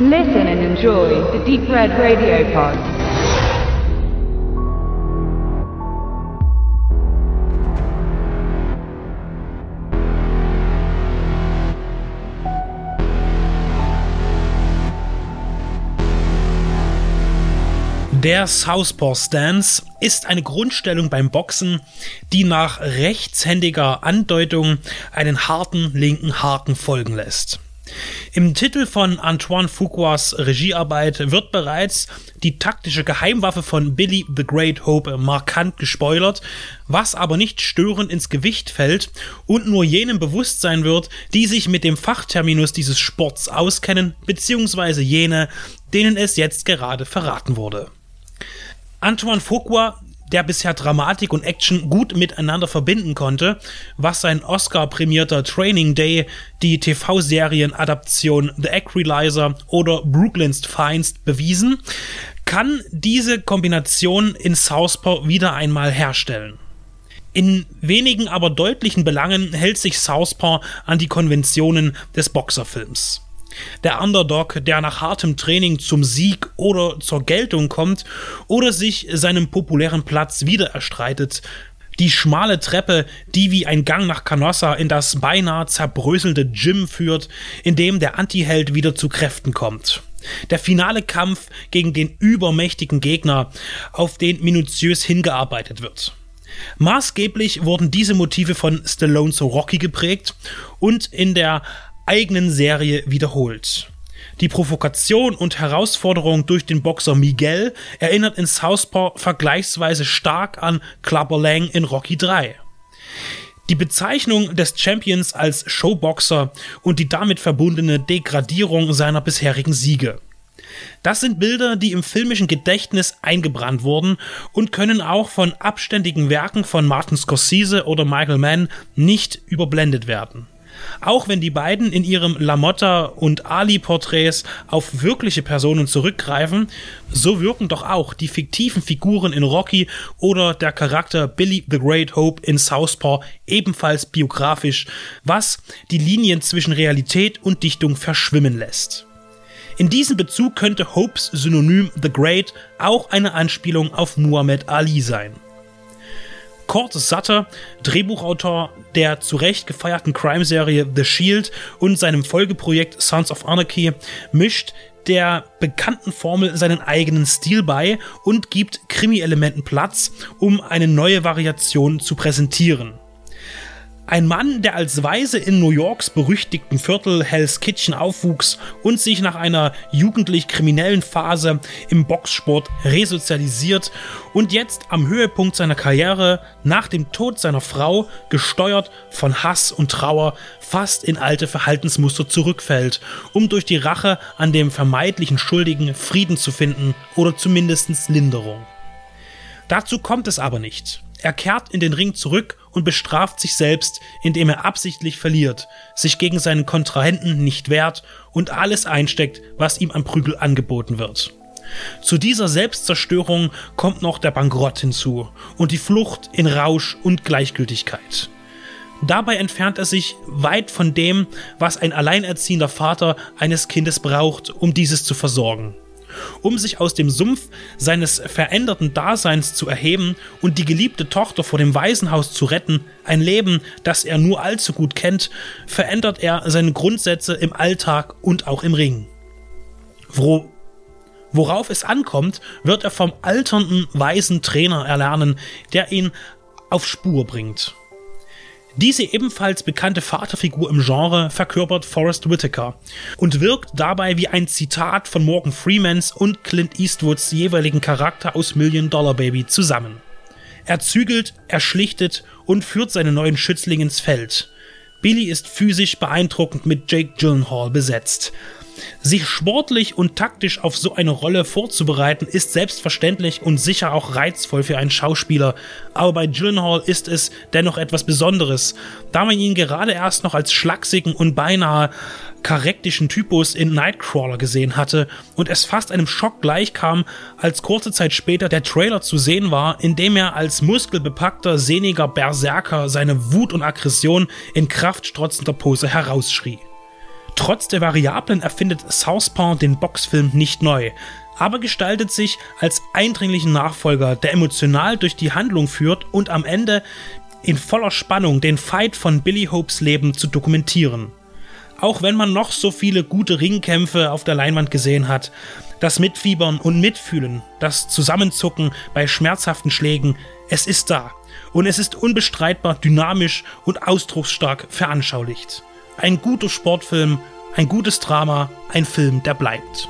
Listen and enjoy the Deep Red Radio Pod. Der Southpaw Stance ist eine Grundstellung beim Boxen, die nach rechtshändiger Andeutung einen harten linken Haken folgen lässt. Im Titel von Antoine Fuquas Regiearbeit wird bereits die taktische Geheimwaffe von Billy the Great Hope markant gespoilert, was aber nicht störend ins Gewicht fällt und nur jenem bewusst sein wird, die sich mit dem Fachterminus dieses Sports auskennen, beziehungsweise jene, denen es jetzt gerade verraten wurde. Antoine Fuqua der bisher Dramatik und Action gut miteinander verbinden konnte, was sein Oscar-prämierter Training Day, die TV-Serien-Adaption The Equalizer oder Brooklyn's Finest bewiesen, kann diese Kombination in Southpaw wieder einmal herstellen. In wenigen aber deutlichen Belangen hält sich Southpaw an die Konventionen des Boxerfilms. Der Underdog, der nach hartem Training zum Sieg oder zur Geltung kommt oder sich seinem populären Platz wieder erstreitet. Die schmale Treppe, die wie ein Gang nach Canossa in das beinahe zerbröselnde Gym führt, in dem der Antiheld wieder zu Kräften kommt. Der finale Kampf gegen den übermächtigen Gegner, auf den minutiös hingearbeitet wird. Maßgeblich wurden diese Motive von Stallone so Rocky geprägt und in der eigenen Serie wiederholt. Die Provokation und Herausforderung durch den Boxer Miguel erinnert in Southpaw vergleichsweise stark an Clubber Lang in Rocky 3. Die Bezeichnung des Champions als Showboxer und die damit verbundene Degradierung seiner bisherigen Siege. Das sind Bilder, die im filmischen Gedächtnis eingebrannt wurden und können auch von abständigen Werken von Martin Scorsese oder Michael Mann nicht überblendet werden. Auch wenn die beiden in ihrem Lamotta und Ali-Porträts auf wirkliche Personen zurückgreifen, so wirken doch auch die fiktiven Figuren in Rocky oder der Charakter Billy the Great Hope in Southpaw ebenfalls biografisch, was die Linien zwischen Realität und Dichtung verschwimmen lässt. In diesem Bezug könnte Hopes Synonym The Great auch eine Anspielung auf Muhammad Ali sein. Kurt Sutter, Drehbuchautor der zu Recht gefeierten Crime-Serie The Shield und seinem Folgeprojekt Sons of Anarchy, mischt der bekannten Formel seinen eigenen Stil bei und gibt Krimi-Elementen Platz, um eine neue Variation zu präsentieren. Ein Mann, der als Weise in New Yorks berüchtigten Viertel Hell's Kitchen aufwuchs und sich nach einer jugendlich kriminellen Phase im Boxsport resozialisiert und jetzt am Höhepunkt seiner Karriere nach dem Tod seiner Frau, gesteuert von Hass und Trauer, fast in alte Verhaltensmuster zurückfällt, um durch die Rache an dem vermeintlichen Schuldigen Frieden zu finden oder zumindest Linderung. Dazu kommt es aber nicht. Er kehrt in den Ring zurück und bestraft sich selbst, indem er absichtlich verliert, sich gegen seinen Kontrahenten nicht wehrt und alles einsteckt, was ihm an Prügel angeboten wird. Zu dieser Selbstzerstörung kommt noch der Bankrott hinzu und die Flucht in Rausch und Gleichgültigkeit. Dabei entfernt er sich weit von dem, was ein alleinerziehender Vater eines Kindes braucht, um dieses zu versorgen um sich aus dem Sumpf seines veränderten Daseins zu erheben und die geliebte Tochter vor dem Waisenhaus zu retten, ein Leben, das er nur allzu gut kennt, verändert er seine Grundsätze im Alltag und auch im Ring. Wo Worauf es ankommt, wird er vom alternden, weisen Trainer erlernen, der ihn auf Spur bringt. Diese ebenfalls bekannte Vaterfigur im Genre verkörpert Forrest Whitaker und wirkt dabei wie ein Zitat von Morgan Freemans und Clint Eastwoods jeweiligen Charakter aus Million Dollar Baby zusammen. Er zügelt, er schlichtet und führt seine neuen Schützlinge ins Feld. Billy ist physisch beeindruckend mit Jake Gyllenhaal besetzt. Sich sportlich und taktisch auf so eine Rolle vorzubereiten, ist selbstverständlich und sicher auch reizvoll für einen Schauspieler, aber bei Gyllenhaal ist es dennoch etwas Besonderes, da man ihn gerade erst noch als schlachsigen und beinahe charektischen Typus in Nightcrawler gesehen hatte und es fast einem Schock gleichkam, als kurze Zeit später der Trailer zu sehen war, in dem er als muskelbepackter, sehniger Berserker seine Wut und Aggression in kraftstrotzender Pose herausschrie. Trotz der Variablen erfindet Southpaw den Boxfilm nicht neu, aber gestaltet sich als eindringlichen Nachfolger, der emotional durch die Handlung führt und am Ende in voller Spannung den Fight von Billy Hopes Leben zu dokumentieren. Auch wenn man noch so viele gute Ringkämpfe auf der Leinwand gesehen hat, das Mitfiebern und Mitfühlen, das Zusammenzucken bei schmerzhaften Schlägen, es ist da. Und es ist unbestreitbar dynamisch und ausdrucksstark veranschaulicht. Ein guter Sportfilm, ein gutes Drama, ein Film, der bleibt.